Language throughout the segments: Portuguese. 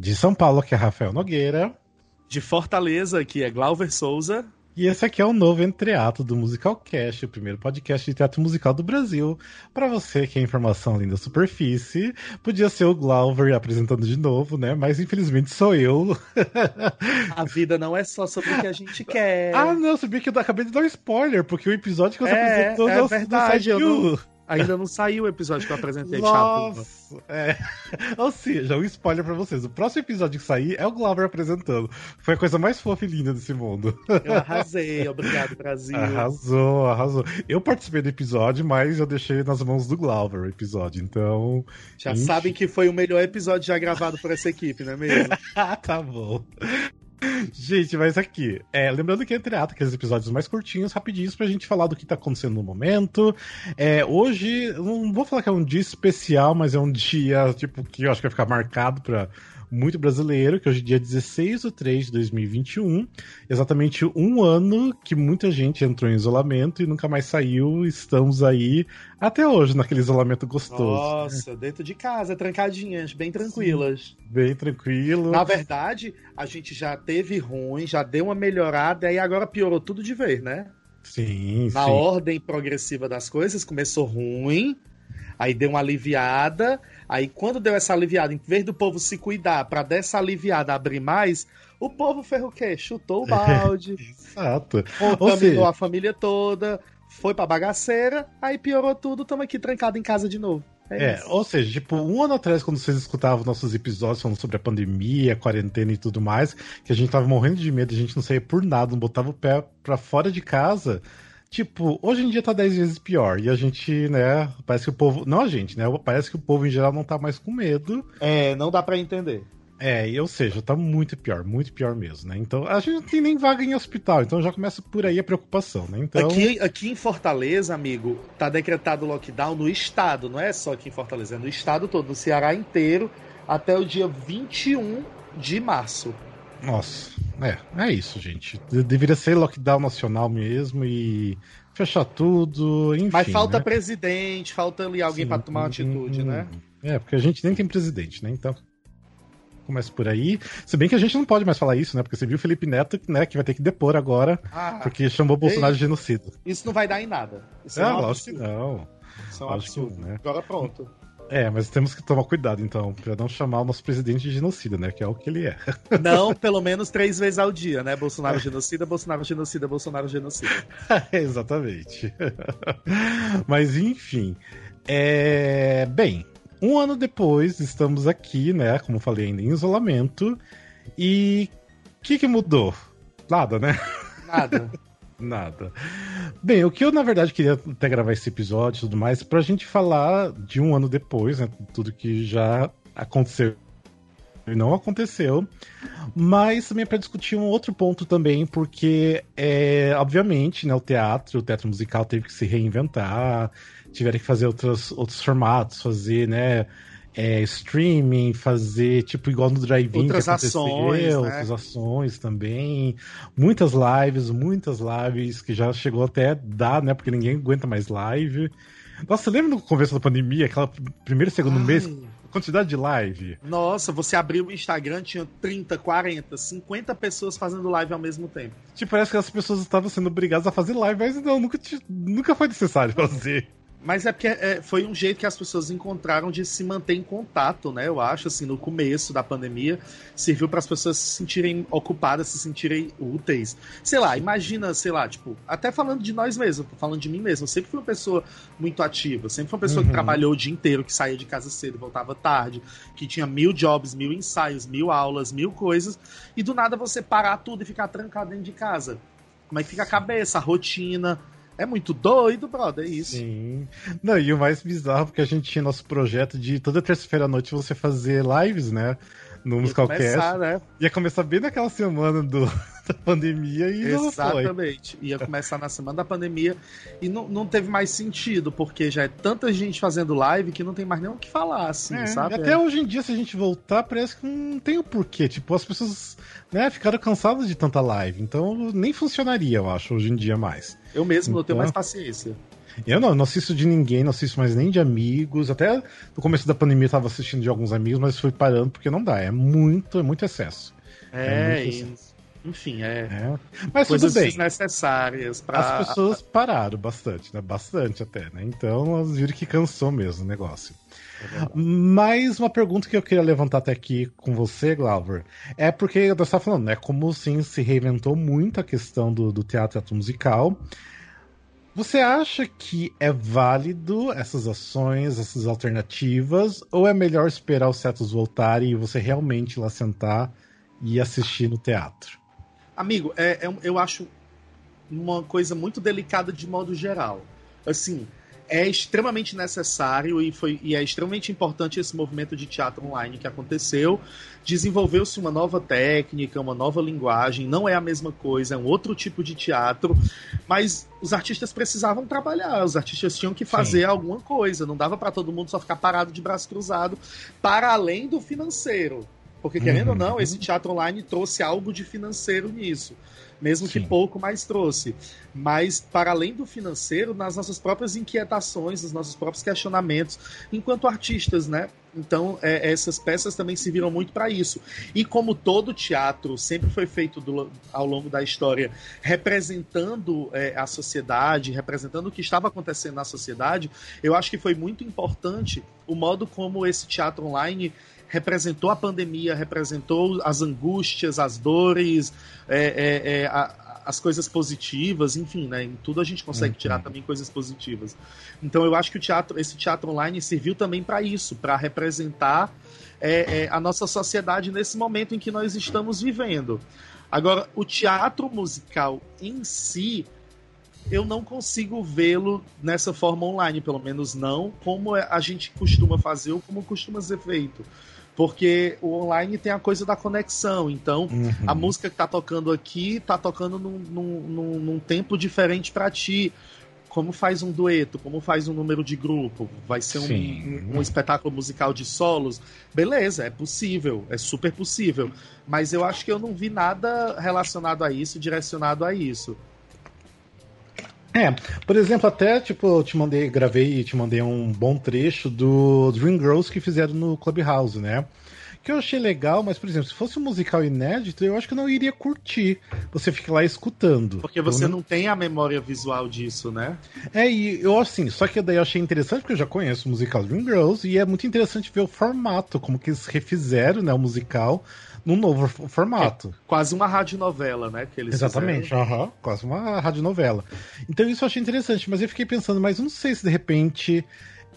De São Paulo, que é Rafael Nogueira. De Fortaleza, que é Glauber Souza. E esse aqui é o novo entreato do Musicalcast, o primeiro podcast de teatro musical do Brasil. Para você que é informação além da superfície, podia ser o Glauber apresentando de novo, né? Mas infelizmente sou eu. A vida não é só sobre o que a gente quer. Ah, não, sabia que eu acabei de dar um spoiler, porque o episódio que você É, apresentou é não, verdade, não eu saiu. Ainda não saiu o episódio que eu apresentei Chapuva. Nossa, é. Ou seja, um spoiler pra vocês. O próximo episódio que sair é o Glauber apresentando. Foi a coisa mais fofa e linda desse mundo. Eu arrasei, obrigado, Brasil. Arrasou, arrasou. Eu participei do episódio, mas eu deixei nas mãos do Glauber o episódio, então. Já Enfim. sabem que foi o melhor episódio já gravado por essa equipe, não é mesmo? Tá bom. Gente, mas aqui, é, lembrando que entre ato, aqueles episódios mais curtinhos, rapidinhos, pra gente falar do que tá acontecendo no momento. É, hoje, não vou falar que é um dia especial, mas é um dia, tipo, que eu acho que vai ficar marcado pra muito brasileiro, que hoje é dia 16 de 3 de 2021, exatamente um ano que muita gente entrou em isolamento e nunca mais saiu, estamos aí até hoje naquele isolamento gostoso. Nossa, dentro de casa, trancadinhas, bem tranquilas. Bem tranquilo. Na verdade, a gente já teve ruim, já deu uma melhorada e agora piorou tudo de vez, né? Sim, Na sim. ordem progressiva das coisas, começou ruim, aí deu uma aliviada, aí quando deu essa aliviada, em vez do povo se cuidar pra dessa aliviada abrir mais, o povo ferro o quê? Chutou o balde, Exato. contaminou a família toda, foi pra bagaceira, aí piorou tudo, estamos aqui trancados em casa de novo. É, É, ou seja, tipo, um ano atrás, quando vocês escutavam nossos episódios falando sobre a pandemia, a quarentena e tudo mais, que a gente tava morrendo de medo, a gente não saía por nada, não botava o pé pra fora de casa. Tipo, hoje em dia tá 10 vezes pior. E a gente, né, parece que o povo. Não a gente, né? Parece que o povo em geral não tá mais com medo. É, não dá pra entender. É, e, ou seja, tá muito pior, muito pior mesmo, né? Então, a gente não tem nem vaga em hospital, então já começa por aí a preocupação, né? Então. Aqui, aqui em Fortaleza, amigo, tá decretado lockdown no estado, não é só aqui em Fortaleza, é no estado todo, no Ceará inteiro, até o dia 21 de março. Nossa, é, é isso, gente. De- deveria ser lockdown nacional mesmo e fechar tudo, enfim. Mas falta né? presidente, falta ali alguém pra tomar uma atitude, né? É, porque a gente nem tem presidente, né? Então. Começa por aí. Se bem que a gente não pode mais falar isso, né? Porque você viu o Felipe Neto, né? Que vai ter que depor agora, Ah, porque chamou Bolsonaro de genocida. isso não vai dar em nada. Isso É, é, um lógico que absurdo. não. Isso é um absurdo. não, né? Agora pronto. É, mas temos que tomar cuidado, então, pra não chamar o nosso presidente de genocida, né? Que é o que ele é. Não, pelo menos três vezes ao dia, né? Bolsonaro genocida, Bolsonaro genocida, Bolsonaro genocida. Exatamente. Mas enfim. É... Bem, um ano depois, estamos aqui, né? Como falei, ainda em isolamento. E o que, que mudou? Nada, né? Nada. Nada. Bem, o que eu, na verdade, queria até gravar esse episódio e tudo mais, pra gente falar de um ano depois, né? Tudo que já aconteceu e não aconteceu. Mas também é para discutir um outro ponto também, porque, é, obviamente, né, o teatro, o teatro musical teve que se reinventar, tiveram que fazer outros, outros formatos, fazer, né? É, streaming, fazer tipo igual no drive-in Outras que ações, né? outras ações também, muitas lives, muitas lives que já chegou até dar, né? Porque ninguém aguenta mais live. Nossa, você lembra no começo da pandemia, aquela primeiro e segundo Ai. mês, quantidade de live? Nossa, você abriu o Instagram, tinha 30, 40, 50 pessoas fazendo live ao mesmo tempo. Tipo, parece que as pessoas estavam sendo obrigadas a fazer live, mas não, nunca, nunca foi necessário fazer. Mas é porque é, foi um jeito que as pessoas encontraram de se manter em contato, né? Eu acho, assim, no começo da pandemia, serviu para as pessoas se sentirem ocupadas, se sentirem úteis. Sei lá, imagina, sei lá, tipo, até falando de nós mesmos, falando de mim mesmo, eu sempre fui uma pessoa muito ativa, sempre fui uma pessoa Uhum. que trabalhou o dia inteiro, que saía de casa cedo, voltava tarde, que tinha mil jobs, mil ensaios, mil aulas, mil coisas, e do nada você parar tudo e ficar trancado dentro de casa. Como é que fica a cabeça, a rotina? É muito doido, brother, é isso. Sim. Não, e o mais bizarro, porque a gente tinha nosso projeto de toda terça-feira à noite você fazer lives, né? No Ia Musicalcast. começar, né? Ia começar bem naquela semana do, da pandemia e. Exatamente. Ia começar na semana da pandemia e não, não teve mais sentido, porque já é tanta gente fazendo live que não tem mais nem o que falar, assim, É, sabe? e até hoje em dia, se a gente voltar, parece que não tem o porquê. Tipo, as pessoas né, ficaram cansadas de tanta live. Então nem funcionaria, eu acho, hoje em dia mais. Eu mesmo não tenho Então- mais paciência. Eu não, não assisto de ninguém, não assisto mais nem de amigos. Até no começo da pandemia eu tava assistindo de alguns amigos, mas fui parando porque não dá. É muito, é muito excesso. É, é muito excesso. enfim, é. é. Mas coisas tudo bem. necessárias para As pessoas pararam bastante, né? Bastante até, né? Então elas viram que cansou mesmo o negócio. É Mas uma pergunta que eu queria levantar até aqui com você, Glauber, é porque você está falando, né? Como sim se reinventou muito a questão do, do teatro, teatro musical. Você acha que é válido essas ações, essas alternativas, ou é melhor esperar os setos voltarem e você realmente lá sentar e assistir no teatro? Amigo, é, é, eu acho uma coisa muito delicada de modo geral. Assim, é extremamente necessário e, foi, e é extremamente importante esse movimento de teatro online que aconteceu. Desenvolveu-se uma nova técnica, uma nova linguagem, não é a mesma coisa, é um outro tipo de teatro, mas os artistas precisavam trabalhar, os artistas tinham que fazer Sim. alguma coisa, não dava para todo mundo só ficar parado de braço cruzado, para além do financeiro. Porque, querendo uhum. ou não, esse teatro online trouxe algo de financeiro nisso mesmo Sim. que pouco, mais trouxe. Mas, para além do financeiro, nas nossas próprias inquietações, nos nossos próprios questionamentos, enquanto artistas, né? Então, é, essas peças também serviram muito para isso. E como todo teatro sempre foi feito do, ao longo da história, representando é, a sociedade, representando o que estava acontecendo na sociedade, eu acho que foi muito importante o modo como esse teatro online representou a pandemia, representou as angústias, as dores, é, é, é, a, as coisas positivas, enfim, né? Em tudo a gente consegue tirar uhum. também coisas positivas. Então eu acho que o teatro, esse teatro online serviu também para isso, para representar é, é, a nossa sociedade nesse momento em que nós estamos vivendo. Agora, o teatro musical em si, eu não consigo vê-lo nessa forma online, pelo menos não como a gente costuma fazer ou como costuma ser feito. Porque o online tem a coisa da conexão. Então, uhum. a música que tá tocando aqui tá tocando num, num, num tempo diferente para ti. Como faz um dueto, como faz um número de grupo, vai ser um, um, um, espetáculo musical de solos. Beleza, é possível, é super possível. Mas eu acho que eu não vi nada relacionado a isso, direcionado a isso. É, por exemplo, até tipo, eu te mandei, gravei e te mandei um bom trecho do Dream Girls que fizeram no Clubhouse, né? Que eu achei legal, mas, por exemplo, se fosse um musical inédito, eu acho que eu não iria curtir. Você fica lá escutando. Porque você não... não tem a memória visual disso, né? É, e eu assim, só que daí eu achei interessante, porque eu já conheço o musical Dream Girls, e é muito interessante ver o formato, como que eles refizeram, né, o musical num novo formato. É, quase uma radionovela, né? Que eles Exatamente, uhum, quase uma radionovela. Então isso eu achei interessante, mas eu fiquei pensando, mas não sei se de repente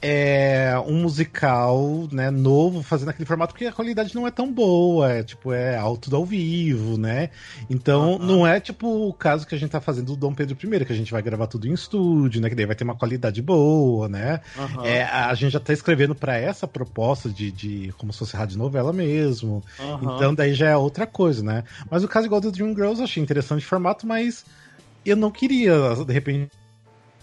é um musical, né, novo, fazendo aquele formato, porque a qualidade não é tão boa, é tipo, é alto ao vivo, né? Então, uhum. não é tipo o caso que a gente tá fazendo do Dom Pedro I, que a gente vai gravar tudo em estúdio, né? Que daí vai ter uma qualidade boa, né? Uhum. É, a gente já tá escrevendo para essa proposta de, de como se fosse rádio novela mesmo. Uhum. Então, daí já é outra coisa, né? Mas o caso igual do Dream Girls, eu achei interessante o formato, mas eu não queria, de repente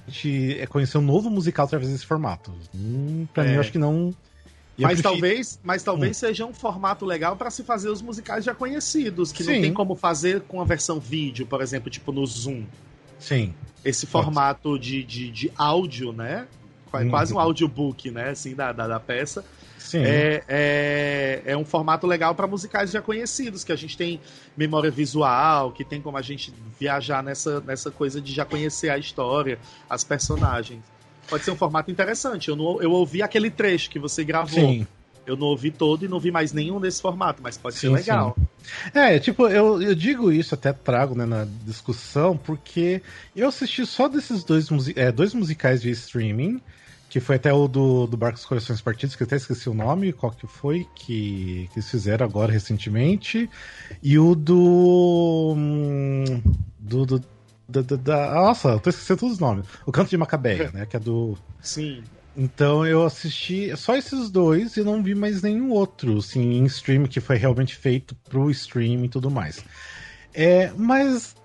gente é conhecer um novo musical através desse formato. Hum, pra é. mim, eu acho que não. Mas talvez, mas talvez hum. seja um formato legal para se fazer os musicais já conhecidos, que Sim. não tem como fazer com a versão vídeo, por exemplo, tipo no Zoom. Sim. Esse formato de, de, de áudio, né? Quase um uhum. audiobook, né? Assim, da, da, da peça Sim. É, é, é um formato legal para musicais já conhecidos, que a gente tem memória visual, que tem como a gente viajar nessa, nessa coisa de já conhecer a história, as personagens. Pode ser um formato interessante. Eu, não, eu ouvi aquele trecho que você gravou. Sim. Eu não ouvi todo e não vi mais nenhum desse formato, mas pode sim, ser legal. Sim. É, tipo, eu, eu digo isso, até trago né, na discussão, porque eu assisti só desses dois, é, dois musicais de streaming que foi até o do, do Barcos Corações Partidos, que eu até esqueci o nome, qual que foi, que, que eles fizeram agora recentemente. E o do. Hum, do. do da, da, da, nossa, eu tô esquecendo todos os nomes. O Canto de Macabeia, né? Que é do. Sim. Então eu assisti só esses dois e não vi mais nenhum outro, assim, em stream que foi realmente feito pro stream e tudo mais. É, mas.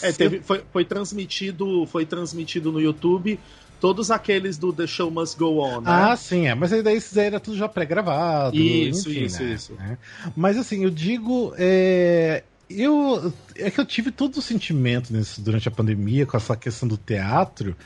É, teve, foi, foi transmitido, foi transmitido no YouTube todos aqueles do The Show Must Go On, né? Ah, sim, é. Mas aí daí isso era tudo já pré-gravado. Isso, enfim, isso, né? isso. É. Mas assim, eu digo. É... Eu, é que eu tive todo o sentimento nesse, durante a pandemia com essa questão do teatro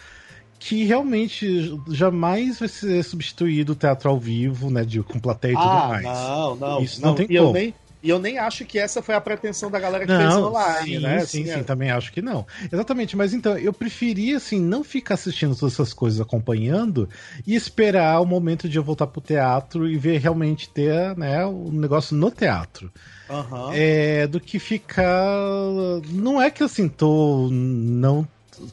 que realmente jamais vai ser substituído o teatro ao vivo, né? De, com plateia e ah, tudo mais. Não, não. Isso não, não tem e como. Eu nem, e eu nem acho que essa foi a pretensão da galera que não, fez online, sim, né? Sim, assim, sim, é... também acho que não. Exatamente, mas então, eu preferia, assim, não ficar assistindo todas essas coisas, acompanhando, e esperar o momento de eu voltar pro teatro e ver realmente ter, né, o negócio no teatro. Uhum. É, do que ficar. Não é que assim, tô. Não.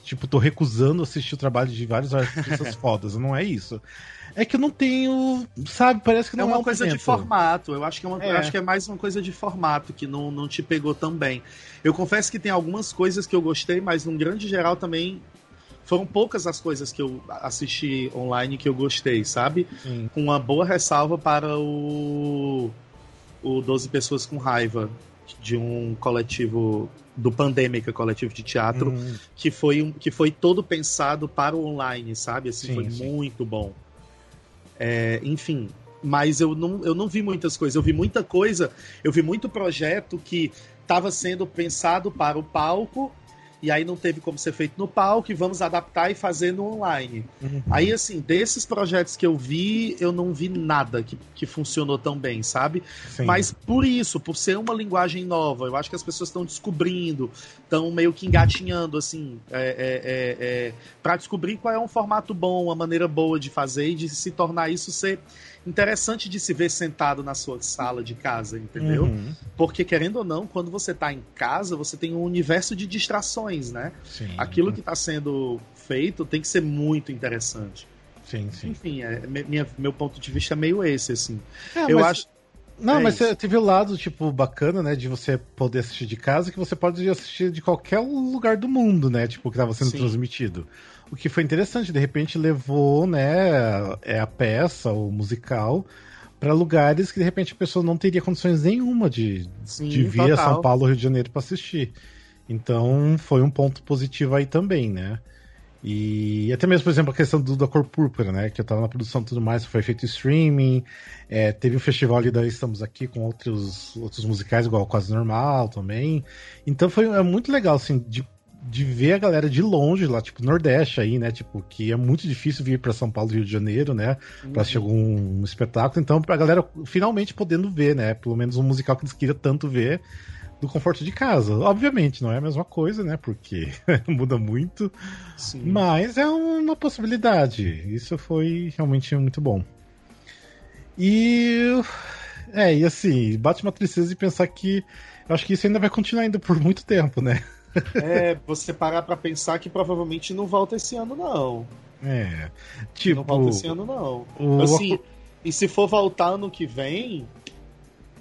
Tipo, tô recusando assistir o trabalho de vários artistas fodas, não é isso. É que eu não tenho. Sabe, parece que não é uma é um coisa momento. de formato. Eu acho que é, uma, É. acho que é mais uma coisa de formato que não, não te pegou tão bem. Eu confesso que tem algumas coisas que eu gostei, mas num grande geral também foram poucas as coisas que eu assisti online que eu gostei, sabe? Sim. Com uma boa ressalva para o o 12 pessoas com raiva de um coletivo do Pandêmica, coletivo de teatro, Hum, que foi um, que foi todo pensado para o online, sabe? Assim, Sim, foi sim. muito bom. É, enfim, mas eu não, eu não vi muitas coisas. Eu vi muita coisa, eu vi muito projeto que estava sendo pensado para o palco e aí não teve como ser feito no palco e vamos adaptar e fazer no online. uhum. Aí, assim, desses projetos que eu vi, eu não vi nada que, que funcionou tão bem, sabe? Sim. Mas por isso, por ser uma linguagem nova, eu acho que as pessoas estão descobrindo, estão meio que engatinhando, assim, é, é, é, é, para descobrir qual é um formato bom, uma maneira boa de fazer e de se tornar isso ser interessante de se ver sentado na sua sala de casa, entendeu? Uhum. Porque, querendo ou não, quando você tá em casa, você tem um universo de distrações, né? Sim. Aquilo que está sendo feito tem que ser muito interessante. Sim, sim. Enfim, é, minha, meu ponto de vista é meio esse, assim. É, eu mas- acho. Não, É mas isso. teve o lado, tipo, bacana, né, de você poder assistir de casa, que você pode assistir de qualquer lugar do mundo, né, tipo, que estava sendo Sim. transmitido. O que foi interessante, de repente levou, né, é a peça, o musical, para lugares que de repente a pessoa não teria condições nenhuma de, Sim, de vir a total. São Paulo, Rio de Janeiro para assistir. Então foi um ponto positivo aí também, né? E até mesmo, por exemplo, a questão do, da cor púrpura, né? Que eu tava na produção e tudo mais, foi feito streaming. É, teve o festival ali da Estamos Aqui com outros, outros musicais, igual Quase Normal também. Então foi é muito legal, assim, de, de ver a galera de longe lá, tipo, Nordeste aí, né? Tipo, que é muito difícil vir para São Paulo, Rio de Janeiro, né? Pra assistir algum um espetáculo. Então, pra galera finalmente podendo ver, né? Pelo menos um musical que eles queriam tanto ver do conforto de casa. Obviamente, não é a mesma coisa, né? Porque muda muito. Sim. Mas é uma possibilidade. Isso foi realmente muito bom. E. É, e assim, bate uma tristeza de pensar que. Eu acho que isso ainda vai continuar ainda por muito tempo, né? É, você parar pra pensar que provavelmente não volta esse ano, não. É. não volta esse Tipo. ano, não. O... Assim, e se for voltar ano que vem,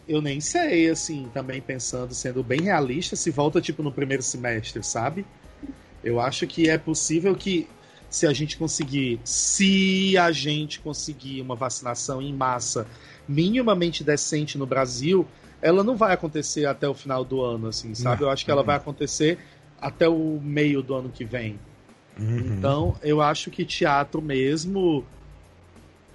eu nem sei, assim, também pensando, sendo bem realista, se volta tipo no primeiro semestre, sabe? Eu acho que é possível que se a gente conseguir, se a gente conseguir uma vacinação em massa minimamente decente no Brasil, ela não vai acontecer até o final do ano, assim, sabe? Não. Eu acho que ela vai acontecer até o meio do ano que vem. Uhum. Então, eu acho que teatro mesmo.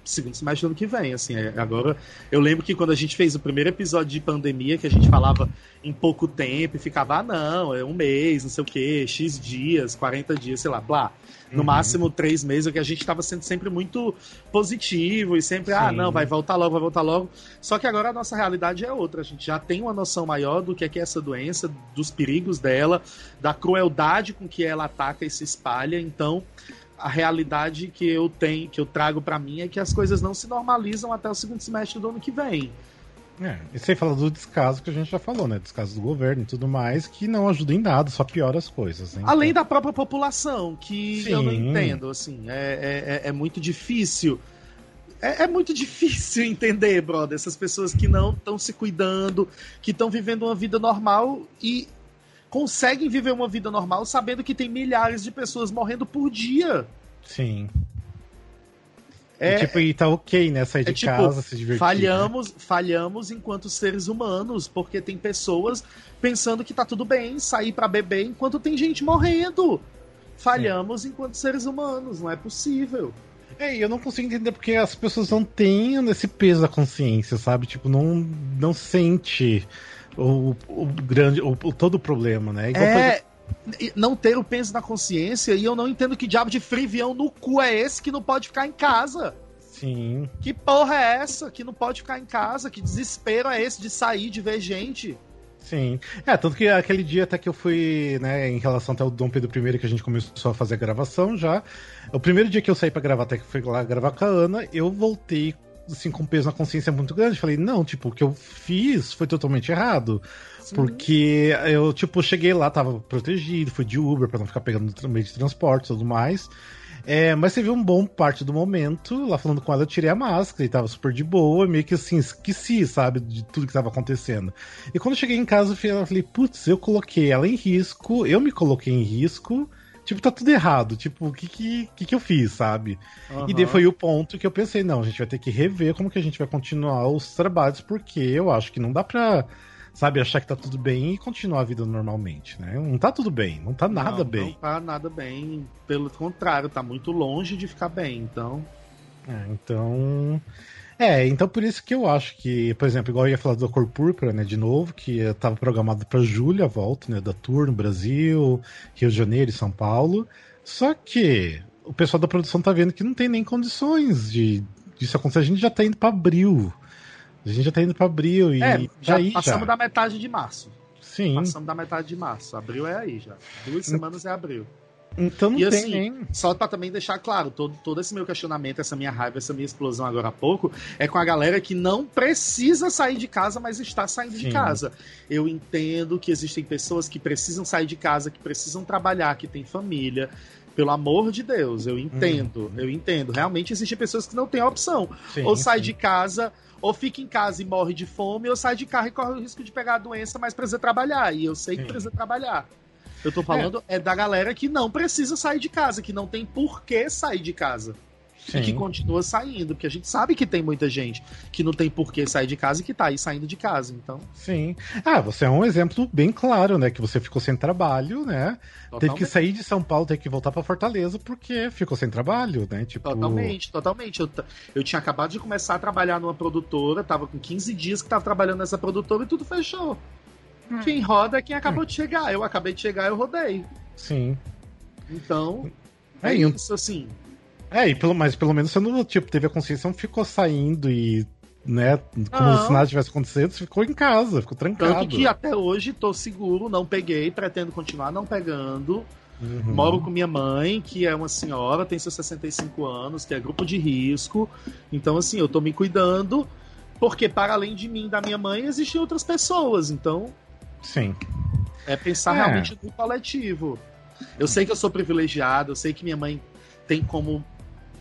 Segundo semestre do ano que vem, assim. é- Agora, eu lembro que quando a gente fez o primeiro episódio de pandemia, que a gente falava em pouco tempo e ficava, ah, não, é um mês, não sei o quê, X dias, 40 dias, sei lá, blá. No Uhum. máximo três meses, que a gente estava sendo sempre muito positivo e sempre, ah, Sim. não, vai voltar logo, vai voltar logo. Só que agora a nossa realidade é outra. A gente já tem uma noção maior do que é, que é essa doença, dos perigos dela, da crueldade com que ela ataca e se espalha. Então, a realidade que eu tenho, que eu trago para mim é que as coisas não se normalizam até o segundo semestre do ano que vem. É, e sem falar do descaso que a gente já falou, né? Descaso do governo e tudo mais, que não ajuda em nada, só piora as coisas. né? Além da própria população, que eu não Sim. entendo, assim, é, é, é- é muito difícil. É, é muito difícil entender, brother, essas pessoas que não estão se cuidando, que estão vivendo uma vida normal e conseguem viver uma vida normal sabendo que tem milhares de pessoas morrendo por dia. Sim. É, e, tipo, e tá ok, né? Sair é de tipo, casa, se divertir. né? falhamos, falhamos enquanto seres humanos, porque tem pessoas pensando que tá tudo bem sair pra beber enquanto tem gente morrendo. Falhamos enquanto seres humanos, não é possível. É, e eu não consigo entender porque as pessoas não têm esse peso da consciência, sabe? Tipo, não, não sente o, o grande, o, todo o problema, né? Igual, por É, não ter o peso na consciência e eu não entendo que diabo de frivião no cu é esse que não pode ficar em casa. Sim. Que porra é essa que não pode ficar em casa? Que desespero é esse de sair, de ver gente? Sim. É, tanto que aquele dia até que eu fui, né, em relação até o Dom Pedro I, que a gente começou a fazer a gravação já. O primeiro dia que eu saí para gravar, até que fui lá gravar com a Ana, eu voltei assim, com peso na consciência muito grande. Falei, não, tipo, o que eu fiz foi totalmente errado. Sim. Porque eu, tipo, cheguei lá, tava protegido, fui de Uber para não ficar pegando meio de transporte e tudo mais. É, mas você viu um bom parte do momento, lá falando com ela, eu tirei a máscara e tava super de boa, meio que assim, esqueci, sabe, de tudo que tava acontecendo. E quando eu cheguei em casa, eu falei, putz, eu coloquei ela em risco, eu me coloquei em risco, tipo, tá tudo errado. Tipo, o que que, que, que eu fiz, sabe? Uhum. E daí foi o ponto que eu pensei, não, a gente vai ter que rever como que a gente vai continuar os trabalhos, porque eu acho que não dá pra sabe, achar que tá tudo bem e continuar a vida normalmente, né? Não tá tudo bem, não tá nada não, bem. Não tá nada bem, pelo contrário, tá muito longe de ficar bem, então. É, então. É, então por isso que eu acho que, por exemplo, igual eu ia falar do Cor Púrpura, né, de novo, que estava programado para julho a volta, né, da tour no Brasil, Rio de Janeiro e São Paulo. Só que o pessoal da produção tá vendo que não tem nem condições de disso acontecer. A gente já tá indo para abril. A gente já tá indo pra abril e. É, já passamos já. da metade de março. Sim. Passamos da metade de março. Abril é aí já. Duas semanas é abril. Então não e tem assim, nem... só para também deixar claro, todo, todo esse meu questionamento, essa minha raiva, essa minha explosão agora há pouco, é com a galera que não precisa sair de casa, mas está saindo Sim. de casa. Eu entendo que existem pessoas que precisam sair de casa, que precisam trabalhar, que têm família. Pelo amor de Deus, eu entendo, uhum. eu entendo. Realmente existem pessoas que não têm opção. Sim, ou sai sim. de casa ou fica em casa e morre de fome, ou sai de carro e corre o risco de pegar a doença, mas precisa trabalhar. E eu sei que Sim. precisa trabalhar. Eu tô falando é. é. da galera que não precisa sair de casa, que não tem por que sair de casa. Sim. E que continua saindo, porque a gente sabe que tem muita gente que não tem por que sair de casa e que tá aí saindo de casa, então. Sim. Ah, você é um exemplo bem claro, né? Que você ficou sem trabalho, né? Totalmente. Teve que sair de São Paulo, teve que voltar para Fortaleza porque ficou sem trabalho, né? Tipo... Totalmente, totalmente. Eu, eu tinha acabado de começar a trabalhar numa produtora, tava com 15 dias que tava trabalhando nessa produtora e tudo fechou. Hum. Quem roda é quem acabou hum. de chegar. Eu acabei de chegar, eu rodei. Sim. Então, é, é isso, assim. É, e pelo, mas pelo menos você não tipo, teve a consciência, não ficou saindo e. Né, como não. se nada tivesse acontecido, você ficou em casa, ficou trancado. Tanto que até hoje tô seguro, não peguei, pretendo continuar não pegando. Uhum. Moro com minha mãe, que é uma senhora, tem seus 65 anos, que é grupo de risco. Então, assim, eu tô me cuidando, porque para além de mim e da minha mãe, existem outras pessoas. Então. Sim. É pensar é. realmente no coletivo. Eu sei que eu sou privilegiado, eu sei que minha mãe tem como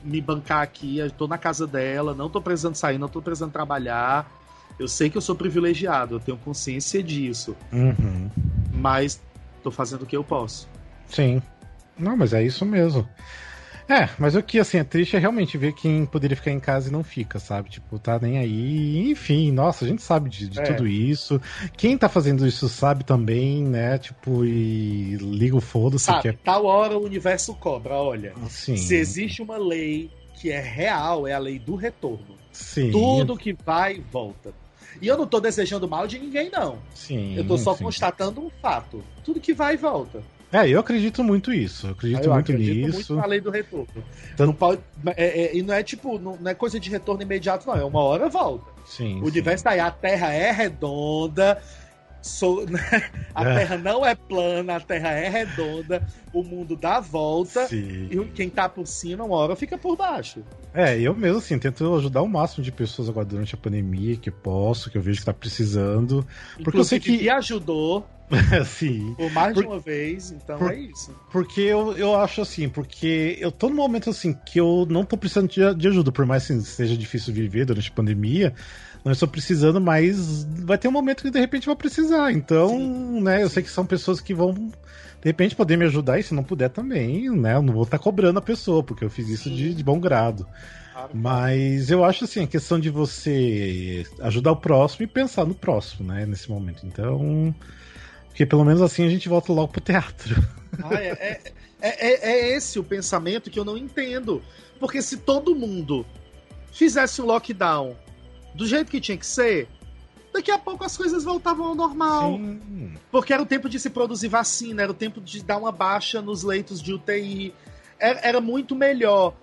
me bancar aqui, eu tô na casa dela, não tô precisando sair, não tô precisando trabalhar. Eu sei que eu sou privilegiado, eu tenho consciência disso. Uhum. Mas tô fazendo o que eu posso. Sim. Não, mas é isso mesmo. É, mas o que assim é triste é realmente ver quem poderia ficar em casa e não fica, sabe? Tipo, tá nem aí. Enfim, nossa, a gente sabe de, de é. tudo isso. Quem tá fazendo isso sabe também, né? Tipo, e liga o foda-se. Sabe, que é... tal hora o universo cobra, olha. Sim. Se existe uma lei que é real, é a lei do retorno. Sim. Tudo que vai, volta. E eu não tô desejando mal de ninguém, não. Sim. Eu tô só sim. constatando um fato. Tudo que vai, volta. É, eu acredito muito isso. Eu acredito eu muito acredito nisso. Muito na lei do retorno. Então, não pode, é, é, e não é tipo, não, não, é coisa de retorno imediato, não. É uma hora volta. Sim. O universo tá aí, a Terra é redonda. So, a é. Terra não é plana, a Terra é redonda, o mundo dá volta Sim. e quem tá por cima, uma hora fica por baixo. É, eu mesmo assim, tento ajudar o máximo de pessoas agora durante a pandemia que posso, que eu vejo que tá precisando. Porque Inclusive, eu sei que. Me ajudou Sim. Por mais Por... de uma vez, então Por... é isso. Porque eu, eu acho assim, porque eu tô num momento assim que eu não tô precisando de, de ajuda, por mais que assim, seja difícil viver durante a pandemia, não estou precisando, mas vai ter um momento que de repente vou precisar. Então, sim, né, eu sei que são pessoas que vão de repente poder me ajudar e se não puder também, né, eu não vou estar tá cobrando a pessoa, porque eu fiz isso de, de bom grado. Mas eu acho assim, a questão de você ajudar o próximo e pensar no próximo, né, nesse momento. Então, porque pelo menos assim a gente volta logo pro teatro. Ah, é, é, é, é, esse o pensamento que eu não entendo. Porque se todo mundo fizesse um lockdown do jeito que tinha que ser, daqui a pouco as coisas voltavam ao normal. Sim. Porque era o tempo de se produzir vacina, era o tempo de dar uma baixa nos leitos de UTI. Era, era muito melhor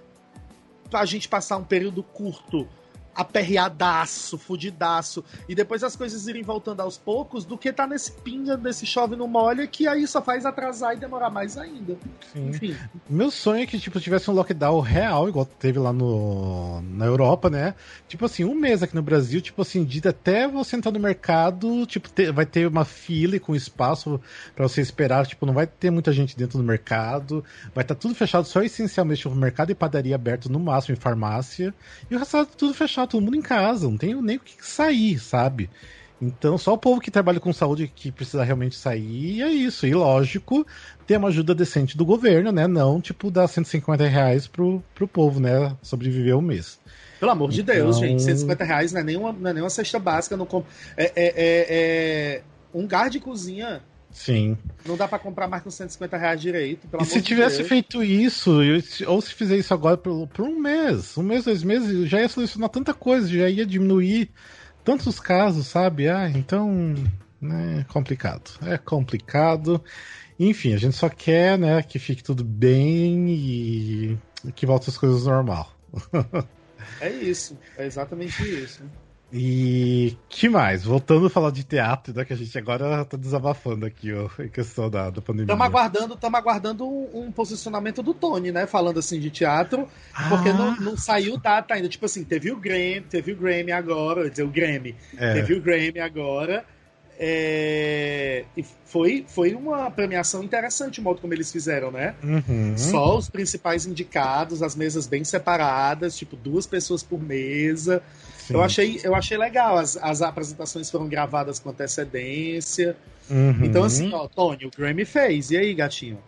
a gente passar um período curto aperreadaço, fudidaço, e depois as coisas irem voltando aos poucos, do que tá nesse pinga, nesse chove no molha, que aí só faz atrasar e demorar mais ainda. Sim. Enfim. Meu sonho é que, tipo, tivesse um lockdown real, igual teve lá no, na Europa, né? Tipo assim, um mês aqui no Brasil, tipo assim, de até você entrar no mercado, tipo, ter, vai ter uma fila com espaço para você esperar, tipo, não vai ter muita gente dentro do mercado, vai estar tá tudo fechado, só essencialmente, tipo, mercado e padaria aberto no máximo em farmácia, e o resto tá tudo fechado todo mundo em casa, não tem nem o que sair, sabe? Então, só o povo que trabalha com saúde que precisa realmente sair, é isso. E lógico, ter uma ajuda decente do governo, né? Não, tipo, dar 150 reais pro, pro povo, né? Sobreviver um mês. Pelo amor de então... Deus, gente. 150 reais não é nem uma, não é nem uma cesta básica. Não com... é, é, é, é um gar de cozinha Sim. Não dá para comprar mais com 150 reais direito. e se tivesse Deus. feito isso, ou se fizer isso agora por, por, um mês, um mês, dois meses, já ia solucionar tanta coisa, já ia diminuir tantos casos, sabe? Ah, então. Né, é complicado. É complicado. Enfim, a gente só quer né, que fique tudo bem e que volte as coisas ao normal. é isso, é exatamente isso. E que mais? Voltando a falar de teatro, né, que a gente agora tá desabafando aqui, ó, em questão da, da pandemia. Estamos aguardando, tamo aguardando um, um, posicionamento do Tony, né? Falando assim de teatro, ah. porque não, não saiu data ainda. Tipo assim, teve o Grammy, teve o Grammy agora, dizer, o Grammy. É. Teve o Grammy agora. É... E foi, foi uma premiação interessante o modo como eles fizeram, né? Uhum. Só os principais indicados, as mesas bem separadas, tipo, duas pessoas por mesa. Eu achei, eu achei legal. As, as apresentações foram gravadas com antecedência. Uhum. Então, assim, ó, Tony, o Grammy fez. E aí, gatinho?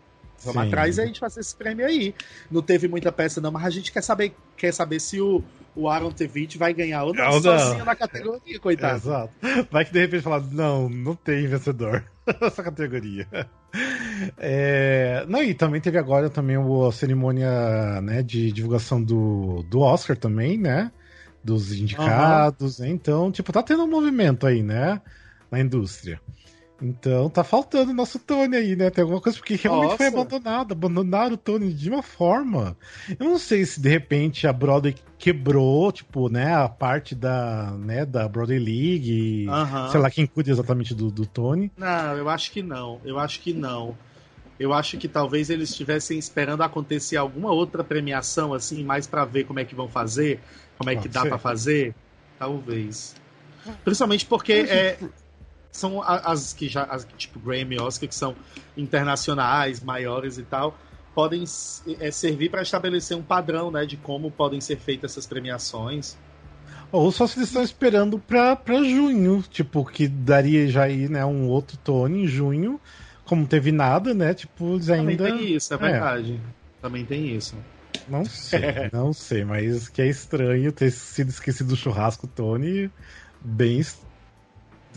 Vamos Sim. atrás e a gente fazer esse prêmio aí. Não teve muita peça, não, mas a gente quer saber, quer saber se o, o Aaron Tveit vai ganhar ou não, não sozinho na categoria, coitado. exato. Vai que de repente falar, não, não tem vencedor nessa categoria. É... Não, e também teve agora também a cerimônia né, de divulgação do, do Oscar também, né? dos indicados. Uhum. Então, tipo, tá tendo um movimento aí, né? Na indústria. Então tá faltando o nosso Tony aí, né? Tem alguma coisa porque realmente Nossa. foi abandonado. Abandonaram o Tony de uma forma. Eu não sei se de repente a Broadway quebrou, tipo, né, a parte da, né, da Broadway League. Uhum. Sei lá quem cuida exatamente do, do Tony. Não, eu acho que não. Eu acho que não. Eu acho que talvez eles estivessem esperando acontecer alguma outra premiação, assim, mais para ver como é que vão fazer como é que dá para fazer? Talvez. Principalmente porque é, são as que já, as, tipo Grammy, Oscar, que são internacionais, maiores e tal, podem é, servir para estabelecer um padrão, né, de como podem ser feitas essas premiações. Ou só se eles estão esperando para junho, tipo, que daria já aí, né, um outro Tony em junho, como não teve nada, né, tipo, eles ainda... Também tem isso, é verdade. É. Também tem isso. Não sei, não sei, mas que é estranho ter sido esquecido do churrasco, Tony. Bem estranho.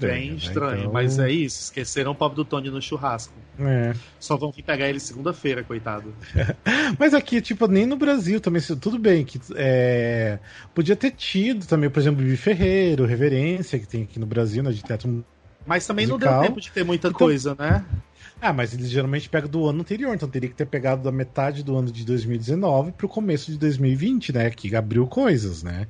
Bem né? estranho, então... mas é isso. Esqueceram o pobre do Tony no churrasco. É. Só vão vir pegar ele segunda-feira, coitado. mas aqui, tipo, nem no Brasil também, tudo bem, que é... podia ter tido também, por exemplo, Bibi Ferreiro, Reverência, que tem aqui no Brasil, né, de teatro Mas também musical. não deu tempo de ter muita então... coisa, né? Ah, mas eles geralmente pegam do ano anterior, então teria que ter pegado da metade do ano de 2019 para o começo de 2020, né? Que abriu coisas, né?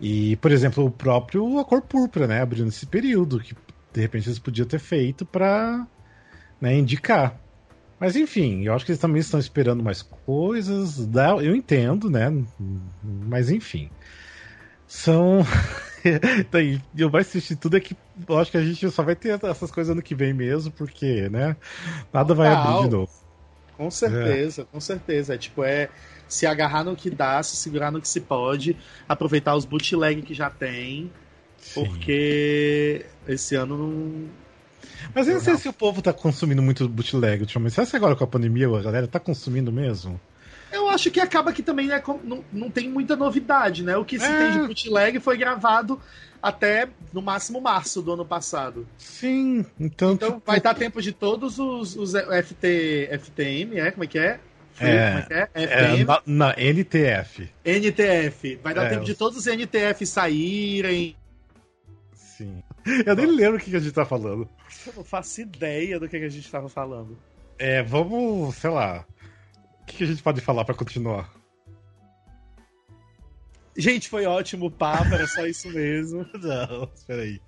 E, por exemplo, o próprio A Cor Púrpura, né? Abriu nesse período, que de repente eles podiam ter feito para né, indicar. Mas enfim, eu acho que eles também estão esperando mais coisas. Eu entendo, né? Mas enfim. São. então, e o mais triste de tudo é que eu acho que a gente só vai ter essas coisas ano que vem mesmo, porque, né? Nada vai abrir de novo. Com certeza, é. com certeza. É tipo, é se agarrar no que dá, se segurar no que se pode, aproveitar os bootleg que já tem, Sim. porque esse ano não. Mas eu não sei se o povo tá consumindo muito bootleg ultimamente. Será que agora com a pandemia a galera tá consumindo mesmo? Eu acho que acaba que também né, não, não tem muita novidade, né? O que se é... tem de bootleg foi gravado até no máximo março do ano passado. Sim, então. Então tipo... vai dar tempo de todos os, os FT, FTM, é? Como é que é? é, como é que é? É, na, na, NTF. NTF. Vai dar é, tempo de todos os NTF saírem. sim. Eu nem lembro o que a gente tá falando. Eu não faço ideia do que a gente tava falando. É, vamos, sei lá. O que a gente pode falar para continuar? Gente, foi ótimo o papo, era só isso mesmo. Não, espera aí.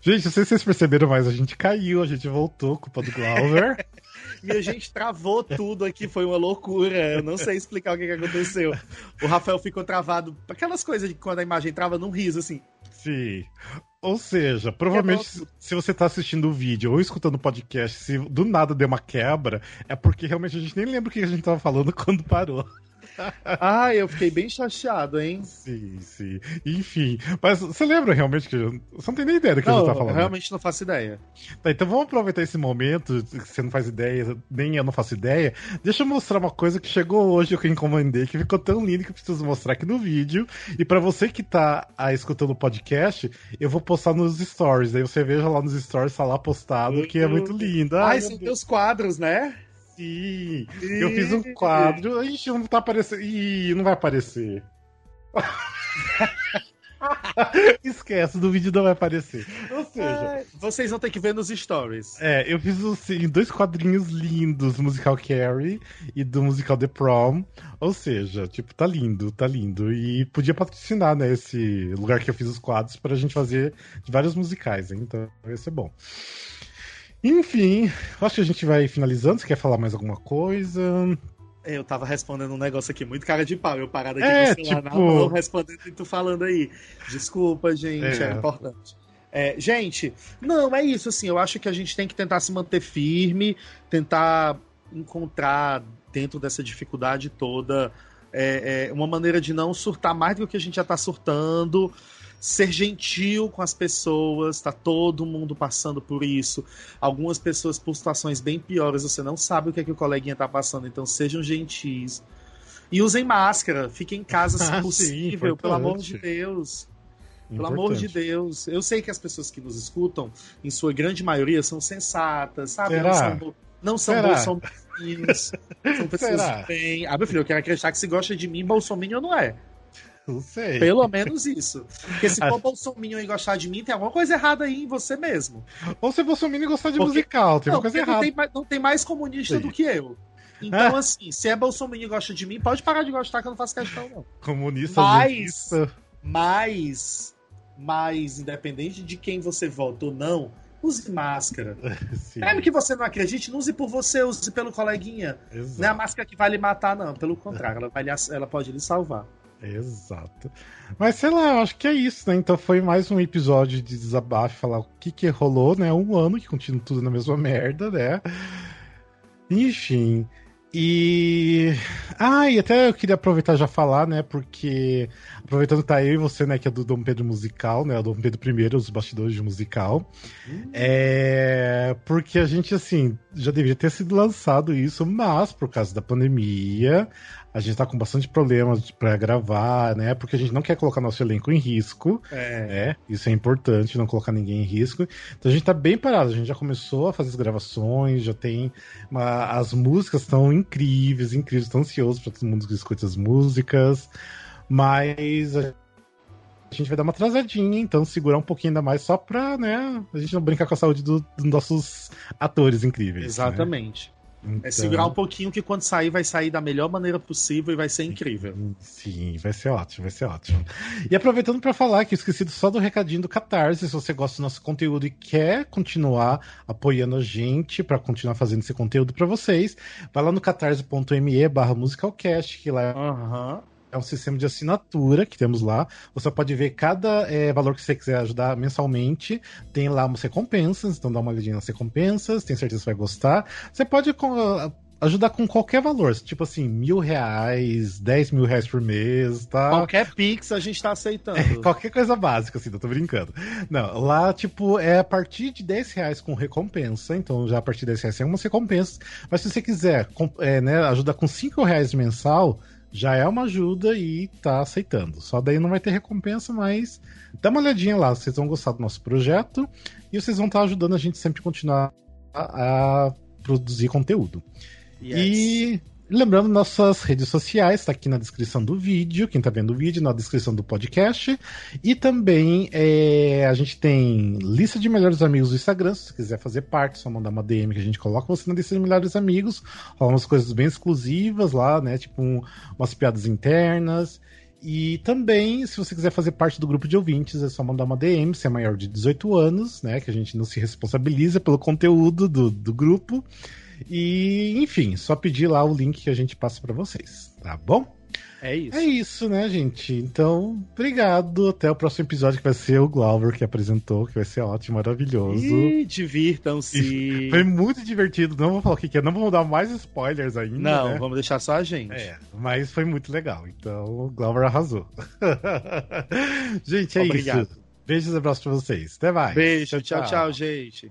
Gente, não sei se vocês perceberam, mas a gente caiu, a gente voltou, culpa do Glauber. e a gente travou tudo aqui, foi uma loucura. Eu não sei explicar o que, que aconteceu. O Rafael ficou travado, aquelas coisas de quando a imagem trava num riso, assim. Sim. Ou seja, provavelmente se você está assistindo o vídeo ou escutando o podcast, se do nada deu uma quebra, é porque realmente a gente nem lembra o que a gente estava falando quando parou ah, eu fiquei bem chateado, hein? Sim, sim. Enfim, mas você lembra realmente que. Você não tem nem ideia do que não, a gente tá falando. realmente não faço ideia. Tá, então vamos aproveitar esse momento que você não faz ideia, nem eu não faço ideia. Deixa eu mostrar uma coisa que chegou hoje que eu encomendei, que ficou tão lindo que eu preciso mostrar aqui no vídeo. E para você que tá aí escutando o podcast, eu vou postar nos stories. Aí você veja lá nos stories, tá lá postado, que é muito lindo. Ai, Ai são teus quadros, né? Sim, eu fiz um quadro. A gente não tá aparecendo. Ih, não vai aparecer. Esquece, do vídeo não vai aparecer. Ou seja, vocês vão ter que ver nos stories. É, eu fiz assim, dois quadrinhos lindos, musical Carrie e do musical The Prom. Ou seja, tipo, tá lindo, tá lindo. E podia patrocinar, né, esse lugar que eu fiz os quadros pra gente fazer de vários musicais, hein? então ia ser bom. Enfim, acho que a gente vai finalizando. Você quer falar mais alguma coisa? Eu tava respondendo um negócio aqui, muito cara de pau. Eu parado aqui é, com o celular tipo... na mão, respondendo e tu falando aí. Desculpa, gente, é, é importante. É, gente, não, é isso, assim, eu acho que a gente tem que tentar se manter firme, tentar encontrar dentro dessa dificuldade toda é, é, uma maneira de não surtar mais do que a gente já tá surtando, ser gentil com as pessoas, tá todo mundo passando por isso. Algumas pessoas por situações bem piores, você não sabe o que é que o coleguinha tá passando, então sejam gentis. E usem máscara, fiquem em casa se ah, possível, sim, pelo amor de Deus. Pelo amor de Deus. Eu sei que as pessoas que nos escutam, em sua grande maioria, são sensatas, sabe? Será? Não são, não são bolsominions. são pessoas Será? bem. Ah, meu filho, eu quero acreditar que se gosta de mim, bolsominion não é. Não sei. Pelo menos isso. Porque se for Bolsonaro e gostar de mim, tem alguma coisa errada aí em você mesmo. Ou se Bolsonaro e gostar de Porque... musical, tem não, alguma coisa errada. Não tem, não tem mais comunista Sim. do que eu. Então, é. assim, se é Bolsonaro e gosta de mim, pode parar de gostar que eu não faço questão, não. Comunista, mas, mas, mas, independente de quem você vota ou não, use máscara. Sim. Mesmo que você não acredite, não use por você, use pelo coleguinha. Exato. Não é a máscara que vai lhe matar, não. Pelo contrário, ela, vai lhe, ela pode lhe salvar. Exato. Mas sei lá, acho que é isso, né? Então foi mais um episódio de desabafo, falar o que que rolou, né? Um ano que continua tudo na mesma merda, né? Enfim. E. Ah, e até eu queria aproveitar já falar, né? Porque. Aproveitando que tá eu e você, né? Que é do Dom Pedro Musical, né? O Dom Pedro I, os bastidores de musical. Hum. É. Porque a gente, assim, já deveria ter sido lançado isso, mas por causa da pandemia, a gente tá com bastante problemas para gravar, né? Porque a gente não quer colocar nosso elenco em risco. É. Né? Isso é importante, não colocar ninguém em risco. Então a gente tá bem parado. A gente já começou a fazer as gravações, já tem. Uma... As músicas estão incríveis, incríveis. Estou ansioso para todo mundo que escute as músicas. Mas a gente vai dar uma atrasadinha, então segurar um pouquinho ainda mais só pra, né, a gente não brincar com a saúde do, dos nossos atores incríveis. Né? Exatamente. Né? Então... É segurar um pouquinho que quando sair, vai sair da melhor maneira possível e vai ser incrível. Sim, vai ser ótimo, vai ser ótimo. E aproveitando para falar que esqueci só do recadinho do Catarse, se você gosta do nosso conteúdo e quer continuar apoiando a gente para continuar fazendo esse conteúdo para vocês, vai lá no catarse.me barra musicalcast, que lá uhum é um sistema de assinatura que temos lá. Você pode ver cada é, valor que você quiser ajudar mensalmente. Tem lá umas recompensas, então dá uma olhadinha nas recompensas, tenho certeza que você vai gostar. Você pode com, ajudar com qualquer valor, tipo assim, mil reais, dez mil reais por mês, tá? Qualquer Pix a gente tá aceitando. É, qualquer coisa básica, assim, eu tô brincando. Não, lá, tipo, é a partir de 10 reais com recompensa, então já a partir de 10 reais tem algumas recompensas. Mas se você quiser é, né, ajudar com 5 reais mensal, já é uma ajuda e tá aceitando. Só daí não vai ter recompensa, mas dá uma olhadinha lá, vocês vão gostar do nosso projeto e vocês vão estar tá ajudando a gente sempre a continuar a, a produzir conteúdo. Yes. E lembrando, nossas redes sociais, está aqui na descrição do vídeo, quem está vendo o vídeo, na descrição do podcast. E também é, a gente tem lista de melhores amigos do Instagram, se você quiser fazer parte, só mandar uma DM que a gente coloca você na lista de melhores amigos. Rola umas coisas bem exclusivas lá, né? Tipo um, umas piadas internas. E também, se você quiser fazer parte do grupo de ouvintes, é só mandar uma DM, se é maior de 18 anos, né? Que a gente não se responsabiliza pelo conteúdo do, do grupo. E, enfim, só pedir lá o link que a gente passa para vocês, tá bom? É isso. É isso, né, gente? Então, obrigado. Até o próximo episódio, que vai ser o Glauber que apresentou, que vai ser ótimo, maravilhoso. E divirtam-se. Foi muito divertido. Não vou falar o que é, não vou dar mais spoilers ainda. Não, né? vamos deixar só a gente. É, mas foi muito legal. Então, o Glauber arrasou. gente, é Obrigado. isso. Beijos e abraços pra vocês. Até mais. Beijo, tchau, tchau, gente.